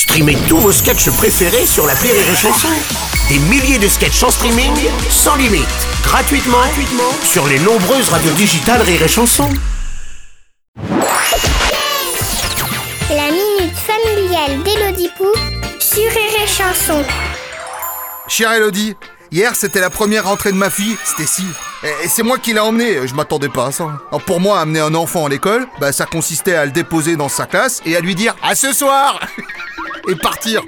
Streamez tous vos sketchs préférés sur la Rire et Chanson. Des milliers de sketchs en streaming, sans limite, gratuitement, gratuitement sur les nombreuses radios digitales Rire et Chanson. La minute familiale d'Élodie Pou sur Rire et Chanson. Chère Elodie, hier c'était la première rentrée de ma fille, Stécie. Et c'est moi qui l'ai emmenée, je m'attendais pas à ça. Alors pour moi, amener un enfant à l'école, bah, ça consistait à le déposer dans sa classe et à lui dire à ce soir et partir.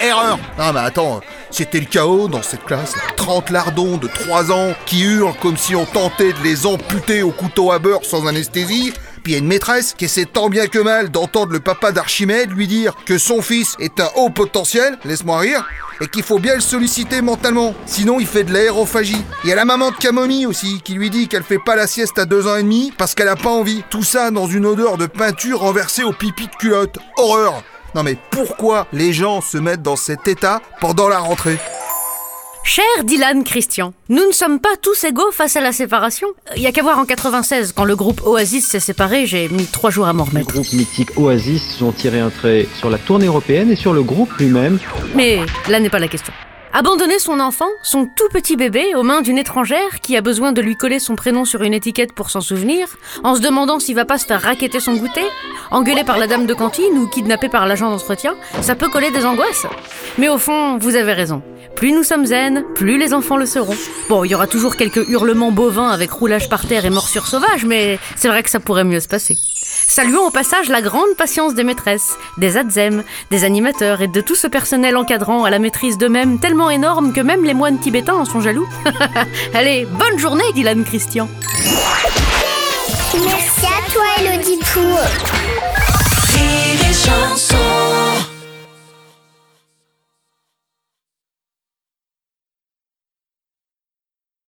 Erreur Non mais attends, c'était le chaos dans cette classe. 30 lardons de 3 ans qui hurlent comme si on tentait de les amputer au couteau à beurre sans anesthésie. Puis il y a une maîtresse qui essaie tant bien que mal d'entendre le papa d'Archimède lui dire que son fils est un haut potentiel, laisse-moi rire, et qu'il faut bien le solliciter mentalement, sinon il fait de l'aérophagie. Il y a la maman de Camomille aussi qui lui dit qu'elle fait pas la sieste à deux ans et demi parce qu'elle a pas envie. Tout ça dans une odeur de peinture renversée au pipi de culotte. Horreur Non mais pourquoi les gens se mettent dans cet état pendant la rentrée? Cher Dylan Christian, nous ne sommes pas tous égaux face à la séparation. Il y a qu'à voir en 96, quand le groupe Oasis s'est séparé, j'ai mis trois jours à m'en Les remettre. groupes mythiques Oasis ont tiré un trait sur la tournée européenne et sur le groupe lui-même. Mais là n'est pas la question. Abandonner son enfant, son tout petit bébé, aux mains d'une étrangère qui a besoin de lui coller son prénom sur une étiquette pour s'en souvenir, en se demandant s'il va pas se faire raqueter son goûter, engueulé par la dame de cantine ou kidnappé par l'agent d'entretien, ça peut coller des angoisses. Mais au fond, vous avez raison. Plus nous sommes zen, plus les enfants le seront. Bon, il y aura toujours quelques hurlements bovins avec roulage par terre et morsure sauvage, mais c'est vrai que ça pourrait mieux se passer. Saluons au passage la grande patience des maîtresses, des adzem, des animateurs et de tout ce personnel encadrant à la maîtrise d'eux-mêmes tellement énorme que même les moines tibétains en sont jaloux. Allez, bonne journée, Dylan Christian.